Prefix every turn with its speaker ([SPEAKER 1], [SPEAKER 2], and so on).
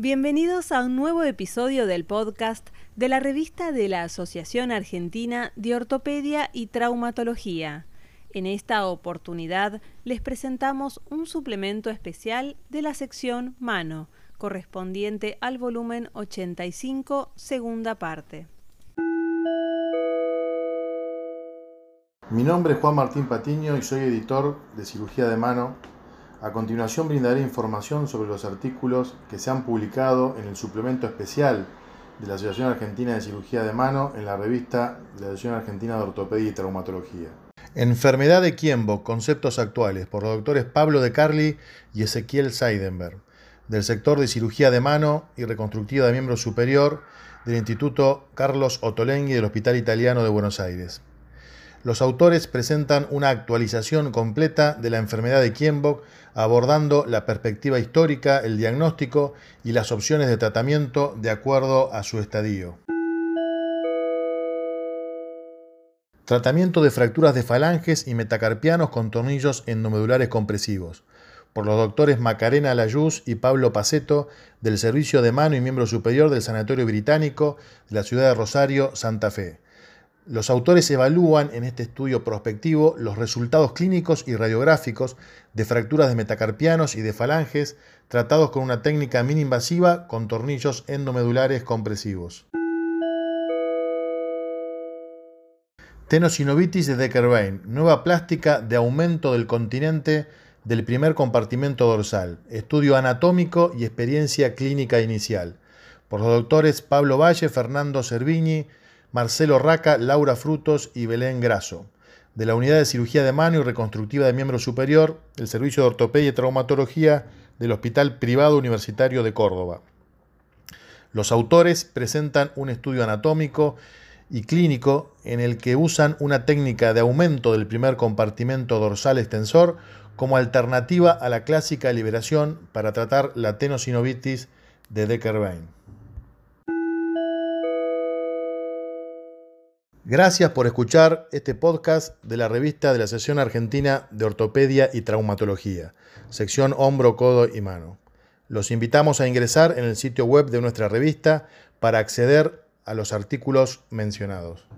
[SPEAKER 1] Bienvenidos a un nuevo episodio del podcast de la revista de la Asociación Argentina de Ortopedia y Traumatología. En esta oportunidad les presentamos un suplemento especial de la sección Mano, correspondiente al volumen 85, segunda parte.
[SPEAKER 2] Mi nombre es Juan Martín Patiño y soy editor de Cirugía de Mano a continuación brindaré información sobre los artículos que se han publicado en el suplemento especial de la Asociación Argentina de Cirugía de Mano en la revista de la Asociación Argentina de Ortopedia y Traumatología. Enfermedad de Quiembo, conceptos actuales, por los doctores Pablo de Carli y Ezequiel Seidenberg, del sector de cirugía de mano y reconstructiva de miembro superior del Instituto Carlos Ottolenghi del Hospital Italiano de Buenos Aires. Los autores presentan una actualización completa de la enfermedad de Kienbock, abordando la perspectiva histórica, el diagnóstico y las opciones de tratamiento de acuerdo a su estadio. Tratamiento de fracturas de falanges y metacarpianos con tornillos endomedulares compresivos, por los doctores Macarena Layuz y Pablo Paceto, del Servicio de Mano y Miembro Superior del Sanatorio Británico de la ciudad de Rosario, Santa Fe. Los autores evalúan en este estudio prospectivo los resultados clínicos y radiográficos de fracturas de metacarpianos y de falanges tratados con una técnica mini-invasiva con tornillos endomedulares compresivos. Tenosinovitis de Deckerbein, nueva plástica de aumento del continente del primer compartimento dorsal, estudio anatómico y experiencia clínica inicial, por los doctores Pablo Valle, Fernando Cervini, Marcelo Raca, Laura Frutos y Belén Graso, de la Unidad de Cirugía de Mano y Reconstructiva de Miembro Superior del Servicio de Ortopedia y Traumatología del Hospital Privado Universitario de Córdoba. Los autores presentan un estudio anatómico y clínico en el que usan una técnica de aumento del primer compartimento dorsal extensor como alternativa a la clásica liberación para tratar la tenosinovitis de Decker-Vein. Gracias por escuchar este podcast de la revista de la Asociación Argentina de Ortopedia y Traumatología, sección hombro, codo y mano. Los invitamos a ingresar en el sitio web de nuestra revista para acceder a los artículos mencionados.